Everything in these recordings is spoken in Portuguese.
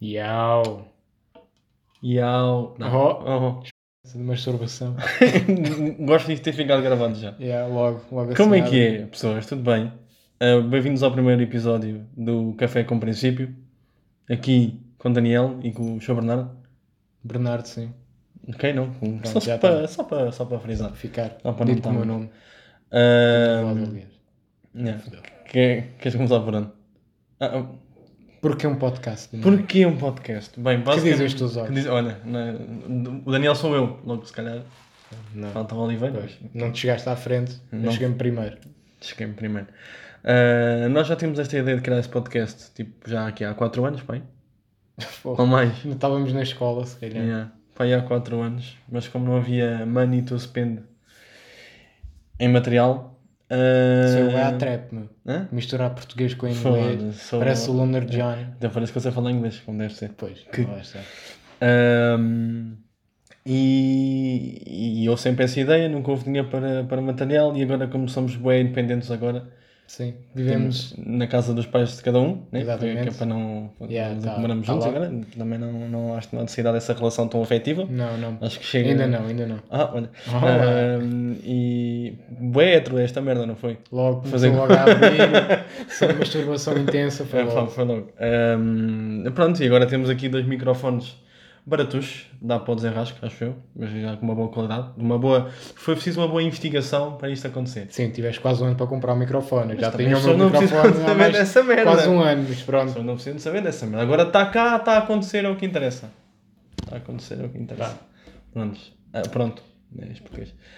Iau. Iau. Não. Oh. De masturbação. Gosto de ter ficado gravado já. Yeah, logo, logo Como é assinado. que é, pessoas? Tudo bem? Uh, Bem-vindos ao primeiro episódio do Café com Princípio. Aqui com Daniel e com o Sr. Bernardo. Bernardo, sim. Ok, não? Com- Pronto, só, já para, tá. só, para, só para frisar. Ficar. Não, para não Dito tá o meu muito. nome. Uh, yeah. Que- Queres começar por onde? Ah, ah, Porque é um podcast. não é? porquê um podcast? Bem, Que dizem os teus olhos? diz- olha, na- o Daniel sou eu, logo se calhar. Não. Falta o Oliveira. Pois, não te chegaste à frente, Não. eu cheguei-me primeiro. Cheguei-me primeiro. Uh, nós já temos esta ideia de criar esse podcast, tipo, já aqui há 4 anos, pai? Ou mais? Ainda estávamos na escola, se calhar. Yeah. Pai, há 4 anos, mas como não havia money to spend em material. Uh... Isso é o a trap, meu. Hã? Misturar português com inglês. Sou- Parece o Lunar Johnny. Até parece que eu sei falar inglês, como deve ser. Pois, Que-. Um, e, e eu sempre essa ideia, nunca houve dinheiro para, para material e agora como somos bem independentes agora, Sim, vivemos. temos na casa dos pais de cada um, né? Exatamente. que é para não Yeah, tá- tá juntos lá. agora, também não, não acho que não há necessidade dessa relação tão afetiva. Não, não. Acho que chega. Ainda não, ainda não. Ah, olha. Oh, Um, e bué hétero esta merda, não foi? Logo Fazer- logo a abrir, só masturbação intensa, foi É, logo. foi logo. Um, pronto, e agora temos aqui dois microfones baratos, dá para o desenrasco, acho eu, mas já com uma boa qualidade. Uma boa... Foi preciso uma boa investigação para isto acontecer. Sim, tiveste quase um ano para comprar o microfone. Eu Já tinha o meu não microfone há saber dessa merda. quase um ano, mas pronto. Só não preciso de saber dessa merda. Agora está cá, está a acontecer, é o que interessa. Está a acontecer, é o que interessa. Tá. Prontos. Ah, pronto. É.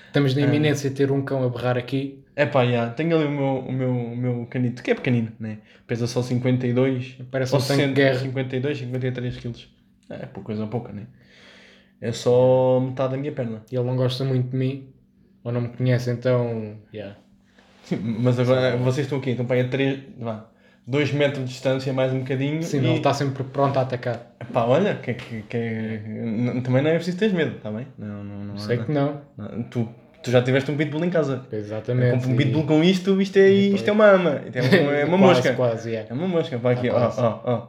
Estamos na iminência de ter um cão a berrar aqui. É pá, já. Tenho ali o meu, o, meu, o meu canito, que é pequenino, né? Pesa só 52. Parece um tanque de 60, guerra. 52, 53 quilos. É pouca coisa pouca, né? É só metade da minha perna. E ele não gosta muito de mim. Ou não me conhece, então. Yeah. Mas agora vocês estão aqui, estão para aí a 3, vá, 2 metros de distância, mais um bocadinho. Sim, e... ele está sempre pronto a atacar. Pá, olha, que, que, que é- também não é preciso teres medo, está bem? Não, não, não, Sei que não. Tu, tu já tiveste um pitbull em casa. Exatamente. Com um pitbull com isto, isto é, isto é uma ama. É uma, é uma quase, mosca. Quase, yeah. É uma mosca, pá, aqui, ó, ó, ó.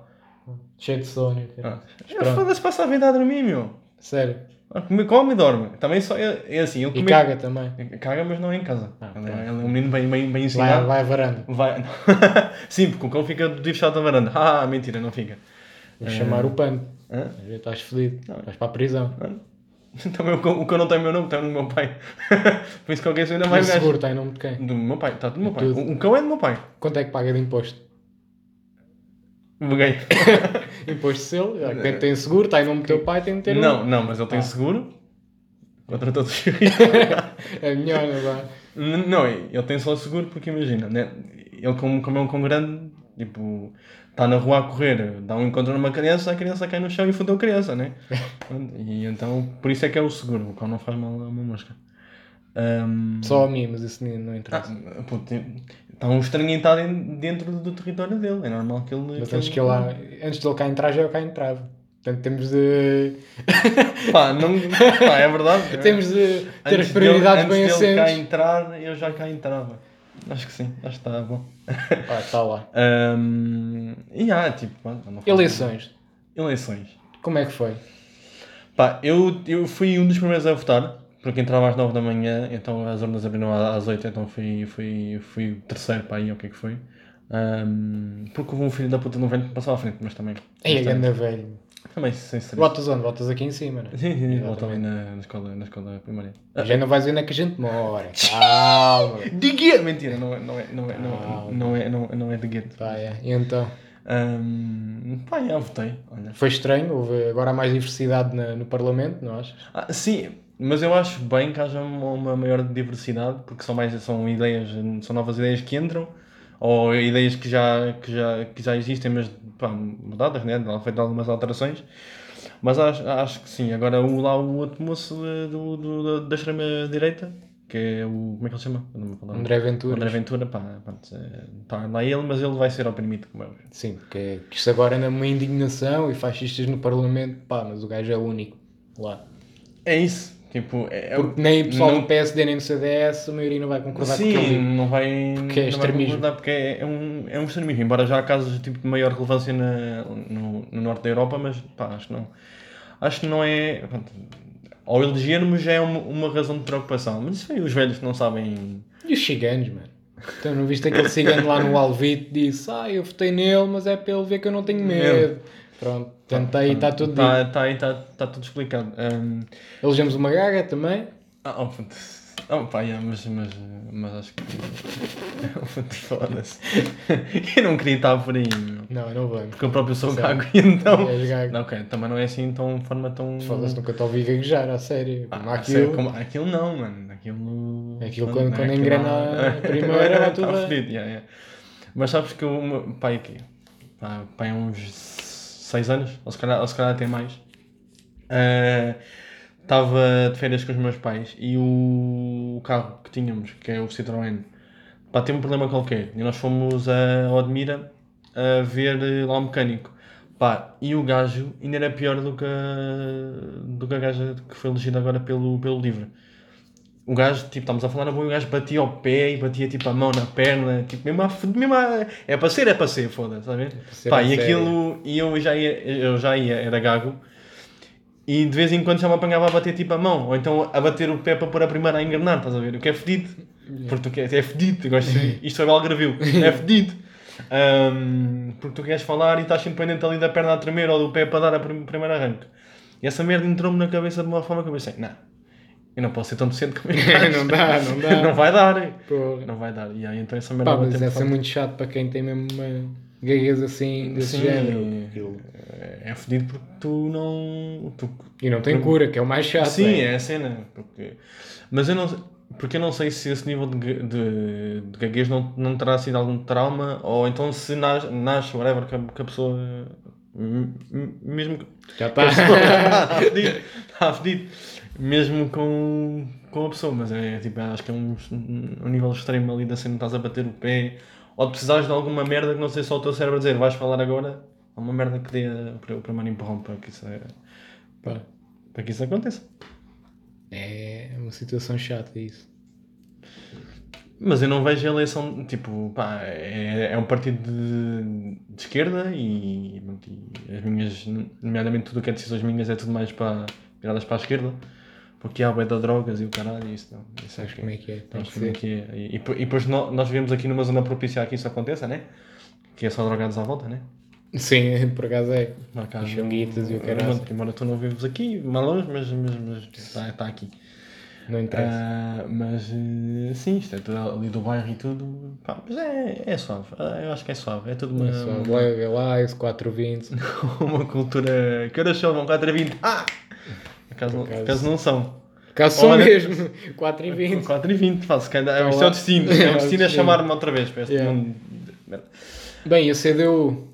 Cheio de sono. Ah. pronto. Foda-se, passa a vida a dormir, meu. Sério. Ah, Come, come e dorme. Também só é, é assim, ele E come... caga também. Caga, mas não é em casa. Ah, ele, é, ele é um menino bem, bem, bem Vai, ensinado. vai à varanda. Vai. Sim, porque o cão fica de fechado na varanda. Ah, mentira, não fica. Vou chamar o pano. Hã? Às vezes estás fedido. Vais para a prisão. Também o cão, o cão não tem meu nome, tem o nome do meu pai. Por isso que alguém se ainda mais gajo. seguro está em nome de quem? Do meu pai, está do meu pai. O, o cão é do meu pai. Quanto é que paga de imposto? Buguei. Imposto de selo, que tem, tem seguro, está em nome do teu pai, tem de ter um. Não, não, mas ele tem Ah. seguro. Contra todos os. É melhor, não é? N- Não, ele tem só seguro porque imagina, né? ele como, como é um cão grande, tipo, está na rua a correr, dá um encontro numa criança, a criança cai no chão e fodeu a criança, né? E então, por isso é que é o seguro, o cão não faz mal a uma mosca. Ahm, Só a mim, mas isso não ah, interessa. puto, está um estranho está dentro do território dele, é normal que ele... mas antes, que ele, lá- antes de ele cá entrar, já eu cá entrava. Portanto, temos de, Pá, não, pá, é verdade. temos de ter Antes as prioridades dele, bem antes dele cá assentes. entrar, eu já cá entrava. Acho que sim, acho que está bom. Ah, está lá. Ahm, e há, tipo, pá, Eleições. Eleições. Como é que foi? Pá, eu, eu fui um dos primeiros a votar, porque entrava às 9 da manhã, então as urnas abriram às 8, então fui, fui, fui terceiro para aí, o que é que foi. Ahm, porque houve um filho da puta no vento que passou à frente, mas também. Ei, a ganda velho. também sem ser. Votas onde? Votas aqui em cima, né? Sim, sim, sim, volta ali na, na, escola, na escola primária. Já não vais ver onde é que a gente mora. Calma. De gueto! Mentira, não é, não é, não é, não Ah, é, não é, não é, não é de gueto. Pá, é. E então? Ahm, pá, já votei, olha. Foi estranho, houve agora há mais diversidade na- no Parlamento, não achas? Ah, sim, mas eu acho bem que haja uma, maior diversidade, porque são mais são ideias, são novas ideias que entram, ou ideias que já, que já, que já existem, mas pá, mudadas, né? Feito algumas alterações. Mas acho, acho que sim. Agora o, lá o outro moço eh, do, do- da, extrema-direita, que é o. Como é que ele se chama? André Ventura. André Ventura, pá, está lá ele, mas ele vai ser oprimido, como é. Sim, porque que isto agora anda uma indignação e fascistas no Parlamento, pá, mas o gajo é o único lá. É isso. Tipo, é, Porque nem o pessoal não- do PSD nem do CDS, a maioria não vai concordar com Sim, aquilo. não vai, Porque é não vai extremismo. concordar porque é, é um, é um extremismo. Embora já há casos tipo, de maior relevância na- no, no norte da Europa, mas pá, acho que não. Acho que não é. pronto, ao elegermos já é uma, uma razão de preocupação. Mas isso aí os velhos que não sabem. E os ciganos, mano? Então não viste aquele cigano lá no Alvite disse, ah, eu votei nele, mas é para ele ver que eu não tenho medo. Pronto, tentei e está tudo dito. Está tá, aí, tá, tá tudo explicado. Um, Elegemos uma gaga também. ah, oh, puto. Oh, pá, yeah, mas, mas, mas acho que. Foda-se. Eu não queria estar por aí, meu. Não, não vamos. Porque eu próprio sou Sério? gago e então. És gago. Não, ok, também não é assim tão, forma tão. Foda-se, nunca te ouvi gaguejar, a sério. Como Ah, aquilo. sério, como- aquilo não, mano. Aquilo. Aquilo quando- quando aquilo engrena não- a primeira, vai tudo Tá fedido, yeah, yeah. Mas sabes que o pai aqui, pá, pai há uns 6 anos, ou se calhar, ou se calhar até mais, eh, estava de férias com os meus pais e o, carro que tínhamos, que é o Citroën, pá, teve um problema qualquer. E nós fomos a Odmira a ver eh, lá o mecânico. Pá, e o gajo ainda era pior do que a, do que a gaja que foi elegida agora pelo, pelo livro. O gajo, tipo, estamos a falar na boa, o gajo batia ao pé e batia tipo a mão na perna, tipo, mesmo, a, mesmo a, é para ser, é para ser, foda-se, ver? ser Pá, e aquilo, e eu já ia, eu já ia, era gago, e de vez em quando já me apanhava a bater tipo a mão, ou então a bater o pé para pôr a primeira a engrenar, estás a ver? O que é fedido, porque tu queres, é fedido, gosto de- isto foi Belgravio, é fedido. Ahm, porque tu queres falar e estás sempre pendente ali da perna a tremer ou do pé para dar a prim- primeiro arranque. E essa merda entrou-me na cabeça de uma forma que eu pensei, não, eu não posso ser tão decente como este gajo. Não dá, não dá. não vai dar. Porra. Não vai dar. E aí então essa merda Pá, mas bateu-me essa é forte. muito chato para quem tem mesmo uma gaguez assim, desse Sim, género. Aquilo. É é fedido porque tu não. Tu... E não tem cura, que é o mais chato. Sim, é. é a cena. Porque... Mas eu não sei. Porque eu não sei se esse nível de, de, de gaguez não, não terá sido algum trauma ou então se nasce, nasce whatever, que a, que a pessoa. Mesmo que. Já está. está fedido. Mesmo com, com a pessoa. Mas é tipo, acho que é um, um nível extremo ali da cena, estás a bater o pé ou de precisares de alguma merda que não sei só o teu cérebro a dizer, vais falar agora. Há uma merda que dê a- para o primeiro empurrão para que isso, é, Pá, para que isso aconteça. É uma situação chata isso. Mas eu não vejo a eleição, tipo, pá, é, é um partido de, de esquerda e, e as minhas, nomeadamente tudo o que é decisões minhas é tudo mais para, viradas para a esquerda, porque há bué de drogas e o caralho, e isso não. Isso Sabes como é que é? Sabes que como é que é. E, e, e depois nó- nós vivemos aqui numa zona propícia a que isso aconteça, né? Que é só drogados à volta, né? Sim, por acaso é. Lá cá, E chunguitas e o caralho. Embora tu não vives aqui, longe, mas, mas, mas está, está aqui. Não interessa. Ah, mas eh, sim, isto é tudo ali do bairro e tudo. Pá, mas é, é suave. Ah, Eu acho que é suave. É tudo uma, É só Lega lá, esse 420. uma cultura. Que horas são? Vão 4 a 20. Ah! Acaso, não- acaso- acaso não são. Caso são Olha- mesmo. 4 e 20. 4 e 20. Faz, isto é lá. o destino. É o destino a chamar-me outra vez. Para este Yeah. mundo. Bem, a CDU,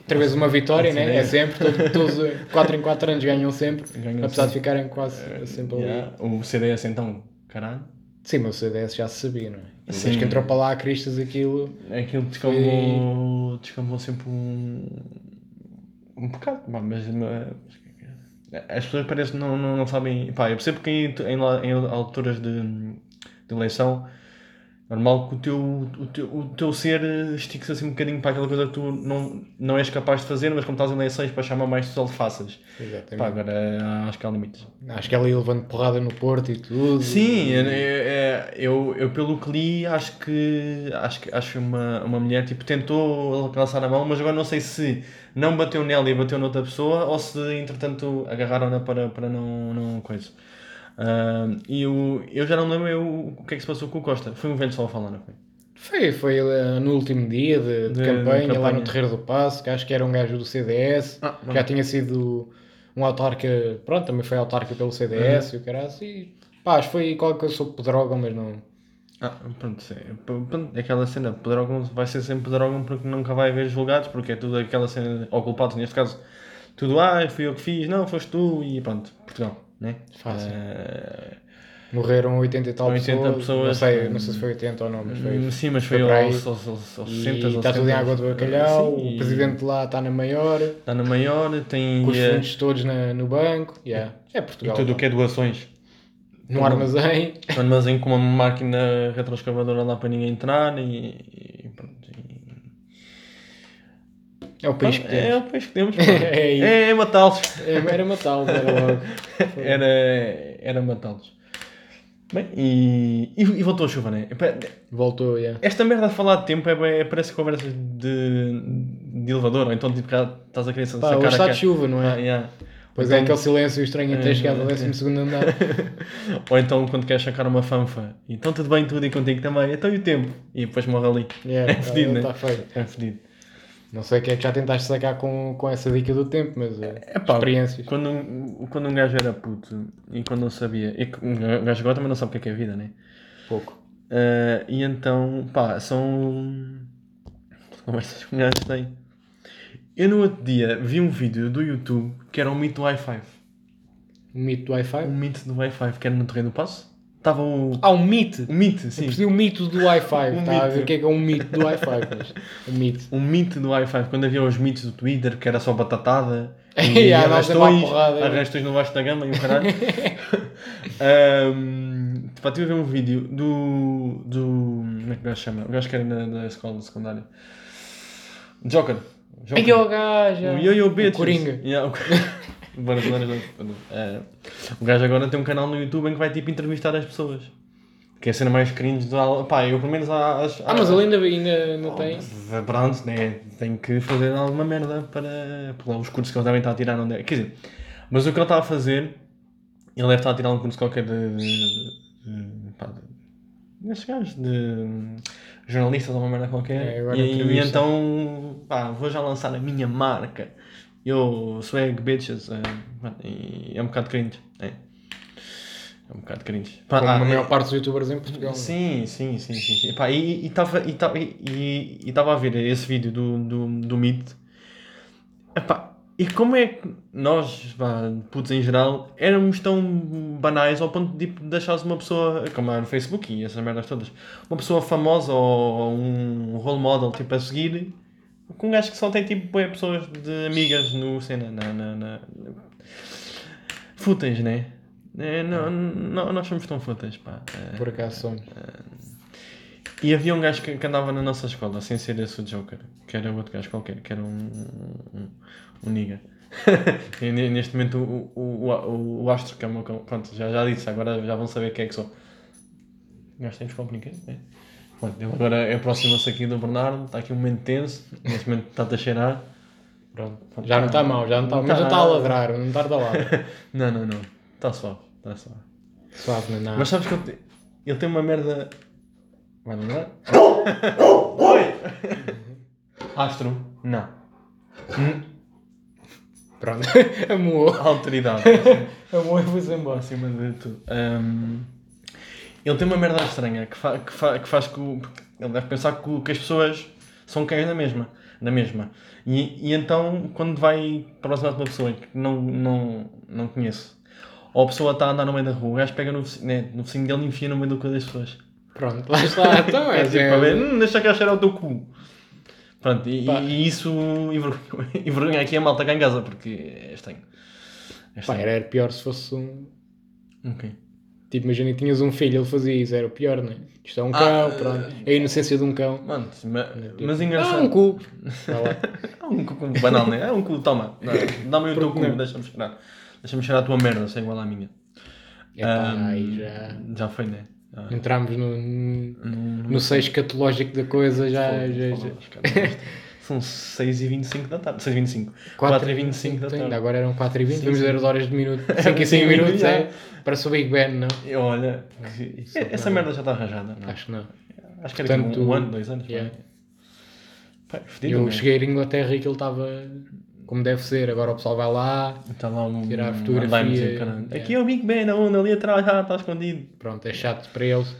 outra vez uma vitória, né? É sempre. todo- Todos 4 em 4 anos ganham sempre. Ganham apesar de sempre. ficarem quase sempre ali. Yeah. O CDS então, caralho. Sim, mas o CDS já se sabia, não é? Desde Sim. que entrou para lá a Cristas aquilo. Aquilo descambou, descambou sempre um. um bocado, mas, mas as pessoas parecem que não, não, não sabem. Pá, eu percebo que em, em, em alturas de, de eleição normal que o teu, o teu, o teu ser estique-se assim um bocadinho para aquela coisa que tu não, não és capaz de fazer, mas como estás em eleições para chamar mais pessoal faças. Pá, Exatamente. agora acho que há limites. Acho que ali levando porrada no Porto e tudo. Sim, eu, eu, eu, eu pelo que li acho que acho que acho que uma, uma mulher tipo, tentou alcançar a mão, mas agora não sei se não bateu nela e bateu noutra pessoa ou se entretanto agarraram-na para, para não, não coisa. Ah, e eu, eu já não lembro eu, o que é que se passou com o Costa. Foi um velho só a falar, não foi? Foi, foi eh, no último dia de, de De- de campanha, lá campanha. no Terreiro do Passo, que acho que era um gajo do CDS, Ah, que já tinha sido um autarca, pronto, também foi autarca pelo CDS Uhum. e o caralho, e pá, acho que foi qualquer coisa sobre droga, mas não. Ah, pronto, sim. Pronto, aquela cena, Pedrógão vai ser sempre Pedrógão porque nunca vai haver julgados, porque é tudo aquela cena, ou culpados neste caso, tudo, ah, fui eu que fiz, não, foste tu, e pronto, Portugal, né? Fácil. Eh, Morreram 80 e tal 80 pessoas, pessoas, não sei, hum, não sei se foi 80 ou não, mas foi. Sim, mas foi foi, aos, aos, aos, aos E 60 está tudo em água do bacalhau, o presidente lá está na maior, está na maior, tem com os eh, fundos todos na, no banco, yeah. é e Portugal. tudo o que é doações. no armazém. Um armazém com uma máquina retroescavadora lá para ninguém entrar e, e e- É o país que é, temos. o país que temos. É isso. é, é matá-los. É, era matá-los, era logo. Era, era matá-los. Bem, e, e, e voltou a chuva, né? Epá, Voltou, yeah. Esta merda de falar de tempo é, bué- parece conversas de, de elevador, ou então tipo, estás a querer Pá, sacar está de chuva, não Ah, é? yeah. Pois Então- é aquele silêncio estranho até É, chegar ao é, 12 segundo andar. Ou então quando queres sacar uma fanfa, então tudo bem, tudo e contigo também, então e o tempo? E depois morre ali. Yeah, É fedido, né? Está feio. É fedido. Não sei o que é que já tentaste sacar com, com essa dica do tempo, mas eh, É pá, experiências. Quando um, quando um gajo era puto e quando não sabia, e um gajo agora também não sabe o que é, que é vida, né? Pouco. Ah, e então, pá, são conversas que um gajo tem. Eu no outro dia vi um vídeo do YouTube que era um mito do Wi-Fi. O mito do Wi-Fi? Um mito do Wi-Fi que era no Terreno do Passo. Estava o. Ah, um mito! O mito, Eu sim. percebi o mito do Wi-Fi. Um Está a ver o que é que é um mito do Wi-Fi. Mas, um mito. Um mito do Wi-Fi. Quando havia os mitos do Twitter que era só batatada. E à arrastões, porrada, é. arrastões no baixo da gama e o caralho. um, pá, tive a ver um vídeo do. do como é que o gajo chama? O gajo que era na, na escola secundária. Joker. Joker. Aí o gajo! O Yo-Yo o Bitches. Coringa. Yeah, o... Bora, bora. É, o gajo agora tem um canal no YouTube em que vai tipo entrevistar as pessoas. Que é a cena mais cringe do. Pá, eu pelo menos às. Ah, mas ele ainda, ainda não tem. Pronto, né? Tem que fazer alguma merda para. para os cursos que eles devem estar a tirar. Deve. Quer dizer, mas o que ele está a fazer. Ele deve estar a tirar um curso qualquer de. de, de pá, de desses gajos, de jornalistas ou uma merda qualquer. É, e, e então, pá, vou já lançar a minha marca. Eu swag bitches. É, é um bocado cringe. É, é um bocado cringe. Pá, Como ah, a é- maior parte dos youtubers em Portugal. Sim, sim, sim, sim. sim. Epá, e estava e, tava- e, e, e tava a ver esse vídeo do, do, do Meet. Epá, e como é que nós, pá, putos em geral, éramos tão banais ao ponto de tipo, deixares uma pessoa, como é no Facebook e essas merdas todas, uma pessoa famosa ou um role model tipo, a seguir, um gajo que só tem tipo pessoas de amigas no cena, na, na, na... fúteis, né? É, não, não, nós somos tão fúteis, pá. É. Por acaso somos. E havia um gajo que, que andava na nossa escola, sem ser esse o Joker, que era outro gajo qualquer, que era um, um, um nigga. ne- neste momento o, o, o, o Astro, que é o meu cão, pronto, já, já disse, agora já vão saber quem é que sou. O gajo tem desculpa ninguém? É. Pronto, ele agora aproxima-se aqui do Bernardo, está aqui um momento tenso, neste momento está-te a cheirar. Pronto. Já não está mal, já não está Não Mas já tá. está a ladrar, não está da lado. Não, não, não, está suave, está suave. Suave, não é nada. Mas sabes que ele tem, ele tem uma merda. Vai lembrar? Oi! Astro? Não. Hum, Pronto. Amou. Autoridade. Amou e foi-se embora. Acima de tudo. Hum, ele tem uma merda estranha que, fa que, fa que faz que. o- Ele deve pensar que, que as pessoas são cães na mesma. Na mesma. E, e então, quando vai aproximar de uma pessoa que não, não, não conhece, ou a pessoa está a andar no meio da rua, o gajo pega no vizinho, né, no vizinho dele e enfia no meio do cu das pessoas. Pronto, lá está. Então É é, tipo para ver, hum, deixa cá cheirar o teu cu. Pronto, e, Pá. e isso envergonha, aqui a malta cá em casa, porque é estranho. É Pá, estranho. era, era pior se fosse um. Ok. Tipo, imagina que tinhas um filho, ele fazia isso, era o pior, não é? Isto é um Ah, cão, eh, pronto. É a inocência de um cão. Mano, ma- Tipo, mas Ah, engraçado. um cu. Lá. É um cu banal, né? É um cu, toma. Dá- Dá-me o teu cu, não? deixa-me cheirar. Deixa-me cheirar a tua merda, se é igual à minha. Epá, Ahm, aí já Já foi, né? Ah, entramos no, não- no seio escatológico da coisa, já. Foda-se, já, já. São 6h25 da tarde. 6h25. 4 4h25 da Ainda tarde. agora eram 4 e 20 Sim, vamos sim. ver as horas de minuto. 5 e 5 Sim, minutos já. é. Parece o Big Ben, não? E Olha, que- isso essa não- merda já está arranjada, não? é? Acho que não. Acho que era tipo Portanto, um ano, dois anos. yeah. Pá, é fedido, Eu né? cheguei à Inglaterra e aquilo estava como deve ser. Agora o pessoal vai lá, Está lá um. Tirar a um fotografia, caralho. yeah. Aqui é o Big Ben, aonde? Ali atrás, ah, está escondido. pronto, é chato para eles.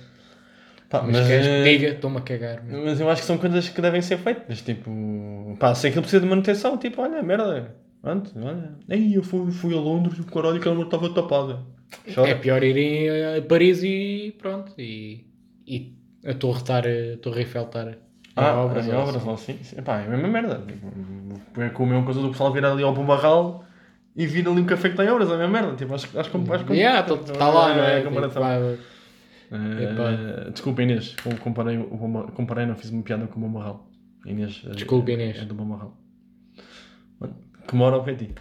Pá, Mas, mas, queres eh, que diga, estou-me a cagar. meu. mas eu acho que são coisas que devem ser feitas. Tipo, pá, se aquilo precisa de manutenção, tipo, olha, merda. Pronto, olha. Ei, eu fui, fui a Londres e o caralho que ela estava tapada. Chora. É pior ir a Paris e pronto. E, e a Torre estar, a Torre Eiffel estar Ah, obras. obras, assim. Sim. Pá, é a mesma merda. Tipo, É com a mesma coisa do pessoal vir ali ao Bumbarral e vir ali um café que está em obras, é a mesma merda. Tipo, acho, acho, acho, acho, Yeah, está lá, não é? a Tipo, comparação. vai- Eh, desculpa Inês, comparei, comparei, não fiz uma piada com o Bom Marral. Inês, eh, Desculpa, é- Inês. É do Bom Marral. Mano, Que mora ao pé de ti.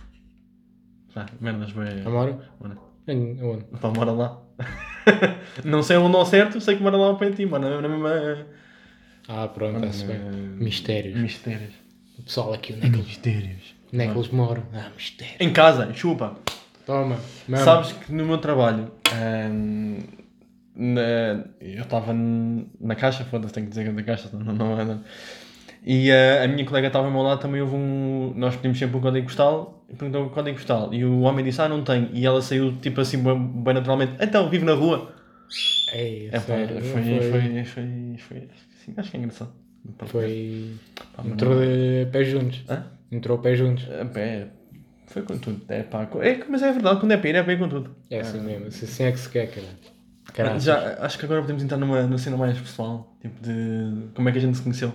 Ah, merdas, bem. Amor? Mano, Em- Onde? pá, mora lá. não sei onde ao certo, sei que mora lá ao pé de ti, mano. Na mesma. Ah, pronto, está-se bem. Mistérios. Mistérios. O pessoal aqui, onde é que eles, Mistérios. onde é que eles moram? Ah, mistério. Em casa, chupa. Toma. Mama. Sabes que no meu trabalho, ehm, na- eu estava na caixa, foda-se, tenho que dizer que da caixa, não, não é. não. E eh, a minha colega estava ao meu lado, também houve um. Nós pedimos sempre um código postal, e perguntou o código postal, e o homem disse: Ah, não tem. E ela saiu tipo assim, bem, bem naturalmente: Então, vivo na rua. Ei, É, foi, foi, foi, foi, foi, sim, acho que é engraçado. Foi. Pá, Entrou de pé juntos. Hã? Entrou pé juntos. É, pá, é, foi com tudo. É, pá, é, mas é verdade, quando é ir, é ir com tudo. É assim mesmo. Assim assim é que se quer, cara. Já, acho que agora podemos entrar numa, numa cena mais pessoal, tipo de como é que a gente se conheceu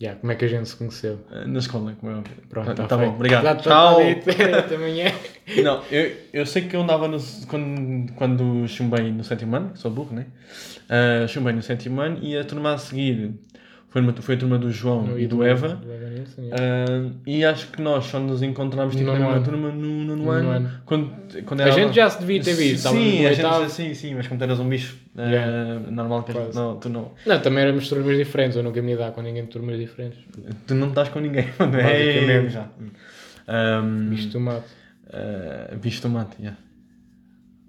Já, como é que a gente se conheceu? eh, na escola, como é óbvio. Pronto, tá, tá bom, feito. obrigado. Já está Tchau. dito. Também é. Não, eu, eu sei que eu andava no, quando, quando chumbei no sétimo ano, sou burro, né? Uh, chumbei no sétimo ano e a turma a seguir foi, uma, foi a turma do João e do Eva. Do Eva Nilsson. Uh, e acho que nós só nos encontramos tipo, na mesma turma no nono No ano. ano. Quando, quando A era- gente já se devia ter visto. Sim, no a gente, sim, sim, mas quando eras um bicho, uh, Yeah. normal que a gente- não, tu não. Não, também éramos turmas diferentes. Eu nunca me ia dar com ninguém de turmas diferentes. Tu não estás com ninguém, mano. É Basicamente. já. Um, Bicho do mato. uh, bicho tomate, yeah.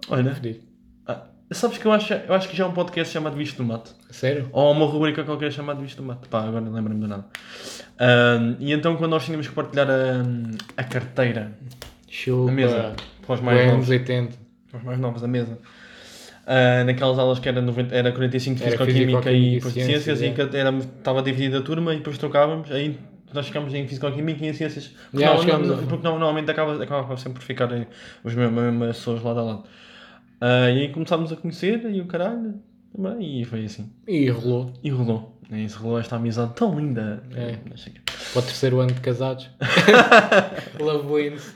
Olha, Fedido. Sabes que eu acho, eu acho que já há um podcast chamado Bicho do Mato. Sério? Ou uma rubrica qualquer chamada Bicho do Mato. Pá, agora não lembro-me de nada. Um, e então quando nós tínhamos que partilhar a, a carteira Chupa. na mesa para os mais novos, 80. para os mais novos da mesa. ah, naquelas aulas que era, 90, era 45 de Físico-Química e e Ciências Ciências, e que era, estava dividida a turma e depois trocávamos, aí nós ficámos em Físico-Química e em Ciências. Porque, Já, não, não- a- porque não- normalmente acaba, acaba sempre por ficar eh, os mesmos, as mesmas pessoas lado a lado. Ah, e aí começámos a conhecer e o caralho, também, e foi assim. E rolou. E rolou. E se rolou esta amizade tão linda. É. Para o terceiro ano de casados. Love wins.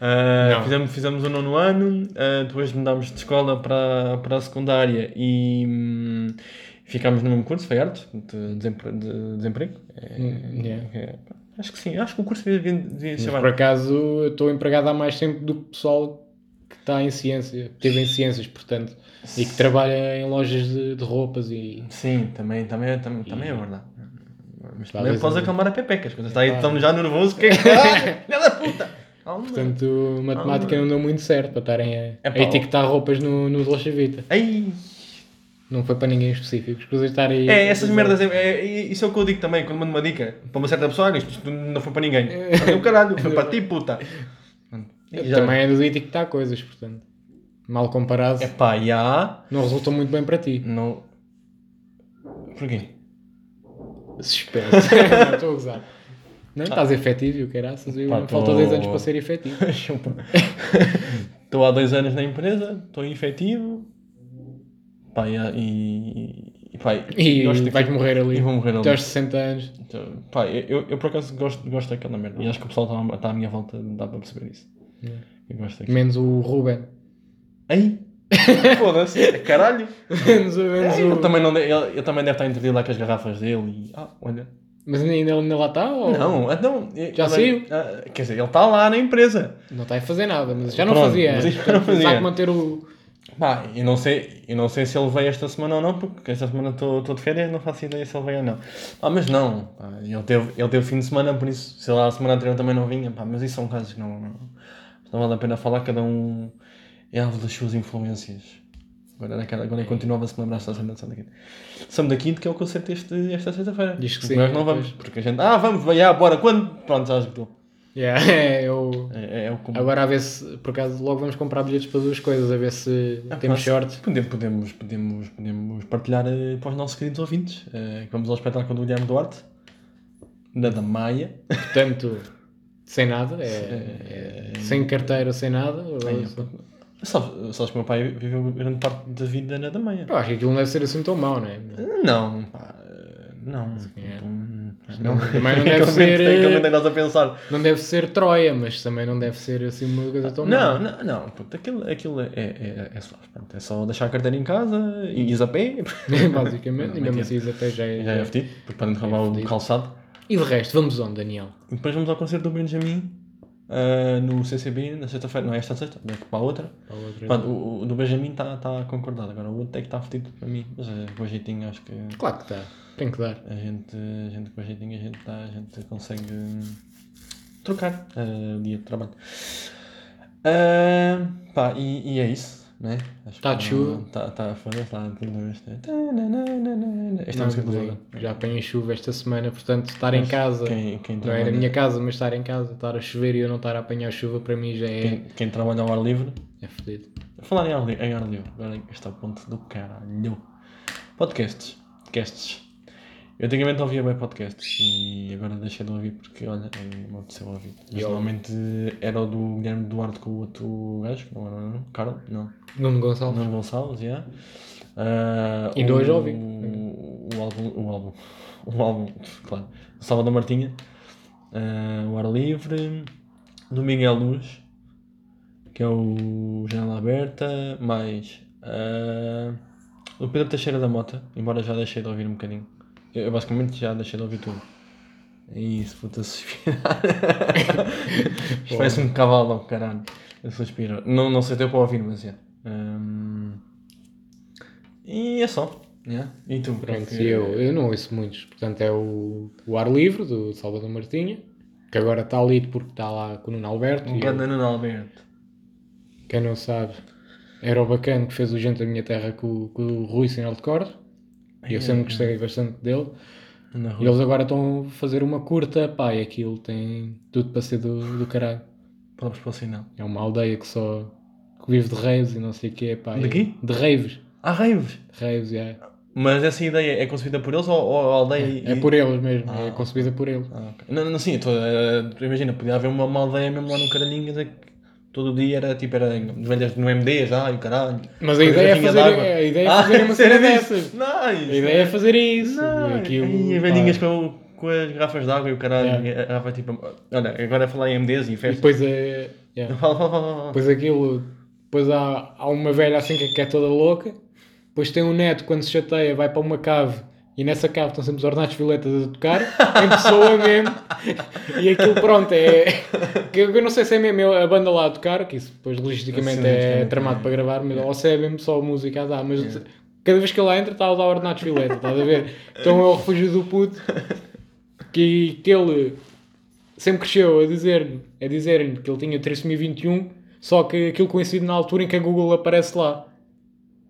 Não. fizemos, fizemos o nono ano, ah, depois mudámos de escola para, para a secundária e hum, ficámos no mesmo curso, foi arte, de, desempre- de desemprego. É, Hum, yeah. é, acho que sim, acho que o curso devia, devia ser por acaso eu estou empregado há mais tempo do que o pessoal está em ciência, teve em ciências, portanto, e que trabalha em lojas de, de roupas e. Sim, também, também, também, também é verdade. Mas também podes eu- acalmar a pepecas, quando está aí, estamos já nervosos, que é que. Puta! Calma. Portanto, matemática não deu muito certo para estarem a, É a etiquetar roupas no, no Dolce Vita. Ai, Não foi para ninguém específico. Escusas de estar aí. É, essas merdas, é, é- isso é o que eu digo também, quando mando uma dica para uma certa pessoa, olha, isto não foi para ninguém. Caralho, foi para ti, puta. Eu Já- Também é do etiquetar coisas, portanto. Mal comparado, É pá, já. não resultou muito bem para ti. Não. Porquê? Suspense. não, estou a gozar. Não, estás efetivo e o caraças. Eu, Pá, tô- dois anos para ser efetivo. Estou há dois anos na empresa, estou efetivo. Pá, e. e, e pá, E gosto vais morrer ali. E vou morrer ali. Aos 60 anos. Então, Pá, eu, eu por acaso gosto, gosto daquela merda. E acho que o pessoal está, está à minha volta, dá para perceber isso. Yeah. Eu gosto daquilo. Menos o Ruben. Ei! Foda-se! Caralho! menos o, menos Ele o... também, não, de- ele, ele também deve estar intervido lá com as garrafas dele e. Ah, olha. Mas ainda, ainda, lá está? Ou... Não, então. ele- Já saiu? ah, quer dizer, ele está lá na empresa. Não está a fazer nada, mas já não Pronto, fazia. mas antes, já não portanto, fazia. Sabe manter o. Pá, eu não sei, eu não sei se ele veio esta semana ou não, porque esta semana estou estou de férias, não faço ideia se ele veio ou não. Ah, mas não, pá, ele teve, ele teve fim de semana, por isso, se lá a semana anterior também não vinha, pá, mas isso são casos que não, não, não vale a pena falar, cada um é alvo das suas influências. Agora, era aquela- agora continuava-se a lembrar esta cena de São da Quinta. São da Quinta, que é o concerto este, esta sexta-feira. Diz que sim, Nós não vamos, porque a gente, ah, vamos, vai, ah, bora, quando? Pronto, já esgotou. Yeah, é, eu... É, é o como. Agora a ver se, por acaso, logo vamos comprar bilhetes para duas coisas, a ver se Ah, temos short. Podemos, podemos, podemos, podemos partilhar eh, para os nossos queridos ouvintes. que vamos ao espetáculo do Guilherme Duarte, da da Maia. Portanto, sem nada, é, é- sem carteira, sem nada. Ai, opa. Sabes, sabes que o meu pai viveu grande parte da vida na da? Eu acho que aquilo não deve ser assim tão mau, não é? Não, pá, não. é. Não, também não Tem deve ser. Tem que eh, a pensar. Não deve ser Troia, mas também não deve ser assim uma coisa tão Não, má. não, não, puto, aquilo, aquilo é, é, é, só, pronto, é só deixar a carteira em casa e ir a pé. Basicamente, e mesmo assim isso até já é. Já é fedido, porque podem roubar o fedido. calçado. E de resto, vamos onde, Daniel? E depois vamos ao concerto do Benjamin ah, no CCB na sexta-feira, não é esta sexta, é para a outra. Para a outra- Pronto, o, o do Benjamin está tá concordado, agora o outro é que está fedido para mim, mas é, com jeitinho acho que Claro que está, tem que dar. a gente, a gente com jeitinho a gente, tá, a gente consegue hum, trocar o dia de trabalho. Ah, pá, e, e é isso, né? Acho Tá chuva. Está tá, foda está tudo isto. Esta música do mas Logan. já apanhei chuva esta semana, portanto, estar em casa, Quem, quem não é na trabalha, minha casa, mas estar em casa, estar a chover e eu não estar a apanhar chuva, para mim já é, quem, quem trabalha ao ar livre é fodido. Falar em ar, li- em ar livre, agora este é o ponto do caralho. Podcasts. Podcasts. Eu antigamente ouvia bem podcasts e agora deixei de ouvir porque, olha, me apeteceu ouvir. Mas Eu- normalmente era o do Guilherme Duarte com o outro gajo, não era não? Carlos? Não. Nuno Gonçalves. Nuno Gonçalves, yeah. Ah, E dois o- ouvi. O, o álbum, o álbum, o álbum, claro. O Salvador Martinha, ah, o Ar Livre, do Miguel Luz, que é o Janela Aberta, mais ah, o Pedro Teixeira da Mota, embora já deixei de ouvir um bocadinho. Eu, eu basicamente já deixei de ouvir tudo. É isso, puta suspirar. Isto parece um cavalo, oh, caralho. Eu suspiro. Não, não sei se deu para ouvir, mas é. Hum, E é só. Yeah. E tu? Pronto, Que- e eu, eu não ouço muitos. Portanto, é o, o Ar Livre, do Salvador Martinha, que agora está lido porque está lá com o Nuno Alberto. Um grande eu, Nuno Alberto. quem não sabe, era o bacana que fez o Gente da Minha Terra com, o- com o Rui Sinal de Corda. Eu sempre gostei bastante dele. E eles agora estão a fazer uma curta, pá, e aquilo tem tudo para ser do, do caralho. Vamos para o sinal. É uma aldeia que só que vive de raves e não sei o quê, pá. De é- quê? De raves. Há raves. Raves, é. Mas essa ideia é concebida por eles ou, ou a aldeia? É e- por eles mesmo, é Ah, concebida por eles. Ah, ok. Não, não, sim, tô, tu imagina, podia haver uma, uma aldeia mesmo lá no Caralhinhas é que todo dia era tipo, era velhas no MD já e o caralho. Mas a ideia é fazer, d'água. a ideia é Ah, fazer uma sério cena dessas. Nice! A ideia é fazer isso. Não, E aquilo, e pá, velhinhas com, com as garrafas de água e o caralho. É. A garrafa tipo. Olha, agora a falar em MDs e E festas. depois é. yeah. Depois aquilo. Depois há, há uma velha assim que, que é toda louca. Depois tem um neto, quando se chateia, vai para uma cave. E nessa cave estão sempre os ornatos violetas a tocar, em pessoa mesmo. E aquilo, pronto, é. que Eu não sei se é mesmo a banda lá a tocar, que isso depois logisticamente é tramado é. para gravar, mas, ou se é mesmo só música a dar. Mas cada vez que ele lá entra, está a usar ornatos violeta, estás a ver? Então é o refúgio do puto. Que, que ele sempre cresceu a dizer-lhe a dizer que ele tinha trissomia 21, só que aquilo coincide na altura em que a Google aparece lá. Ou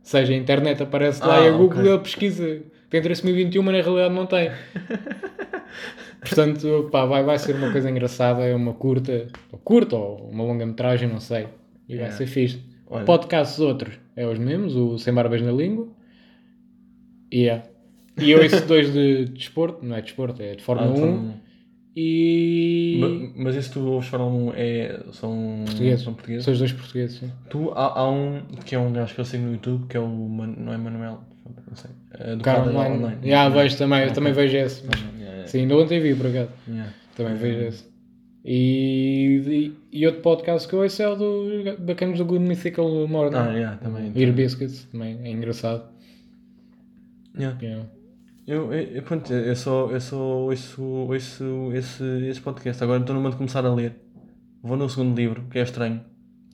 seja, a internet aparece lá Ah, e a Google ok. ele pesquisa. Tem trissomia 21, mas na realidade não tem. Portanto, pá, vai, vai ser uma coisa engraçada, é uma curta, ou curta, ou uma longa-metragem, não sei. E vai Yeah. ser fixe. Olha. Podcasts outros, é os mesmos, o Sem Barbas na Língua. Yeah. E eu esses dois de desporto, não é desporto, é de Ah, Fórmula 1. então- E. Ma- Mas isso tu ouves Fórmula 1 é, são Portugueses. São portugueses? São os dois portugueses, sim. Tu, há, há um que é um gajo que eu sigo no YouTube que é o. Man, não é Manuel? Não sei. É do Cara canal online. Já vejo também, eu também vejo esse. Yeah, yeah, Sim, ainda ontem vi, por acaso. yeah. Também vejo esse. E, e, e outro podcast que eu ouço é o do Bacanos do Good Mythical Morning. Ah, yeah, também. Ear Biscuits, também é engraçado. Yeah. Yeah. Eu, eu, pronto, eu só, eu só ouço, ouço esse, esse podcast. Agora estou numa de começar a ler. Vou no segundo livro, que é estranho.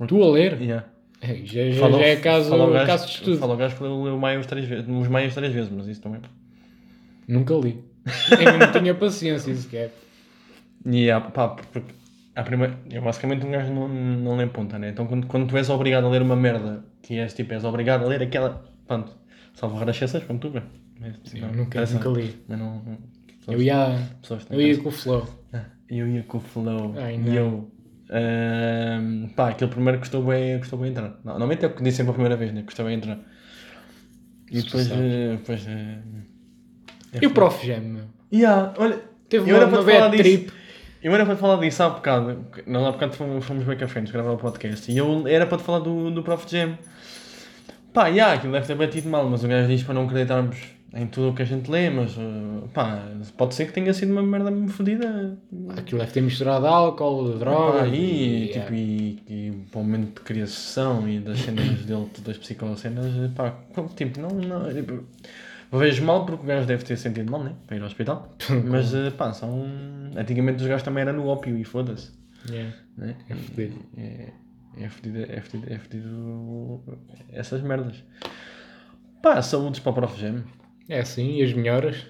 Tu a ler? Yeah. É, já, já, Fala- já é caso, fala o gajo- caso de estudo. Fala o gajo que leu Maias três vezes, os Maias três vezes, mas isso também. Nunca li. Ainda não tinha paciência sequer. E há, pá, porque a primeira, eu basicamente um gajo não, não lê ponta, né? Então quando, quando tu és obrigado a ler uma merda, que és tipo, és obrigado a ler aquela. Pronto, salvo raras exceções, como tu vê. Mas, Sim, não, eu nunca, essa- nunca li. mas não, não- Eu ia, pessoas eu ia com o flow. Ah, Eu ia com o flow. Ai, e eu. Ahm, pá, aquele primeiro custou bem, custou bem entrar. Normalmente é o que disse sempre a primeira vez, né? Custou bem entrar. E depois. eh, depois é E o foda. Prof meu? Yeah, olha, Teve eu uma, era para falar disso. trip. Eu era para te falar disso há bocado. Nós há bocado fomos, fomos bem café, gravar o podcast. E eu era para te falar do, do Prof Jam. Pá, yeah, aquilo deve ter batido mal, mas o gajo diz para não acreditarmos em tudo o que a gente lê, mas uh, pá, pode ser que tenha sido uma merda muito fodida. Aquilo deve ter misturado álcool, droga. Pá, e, tipo, e, e para o momento de criação e das cenas dele, das psicocenas, pá, tipo, não, não tipo, vejo mal porque o gajo deve ter sentido mal, né? Para ir ao hospital. Mas uh, pá, são. Antigamente os gajos também eram no ópio e foda-se. Yeah. Né? É fodido. É, é fodido, é fodido, é fodido essas merdas. Pá, saúdes para o Prof. Gem. É assim, e as melhoras?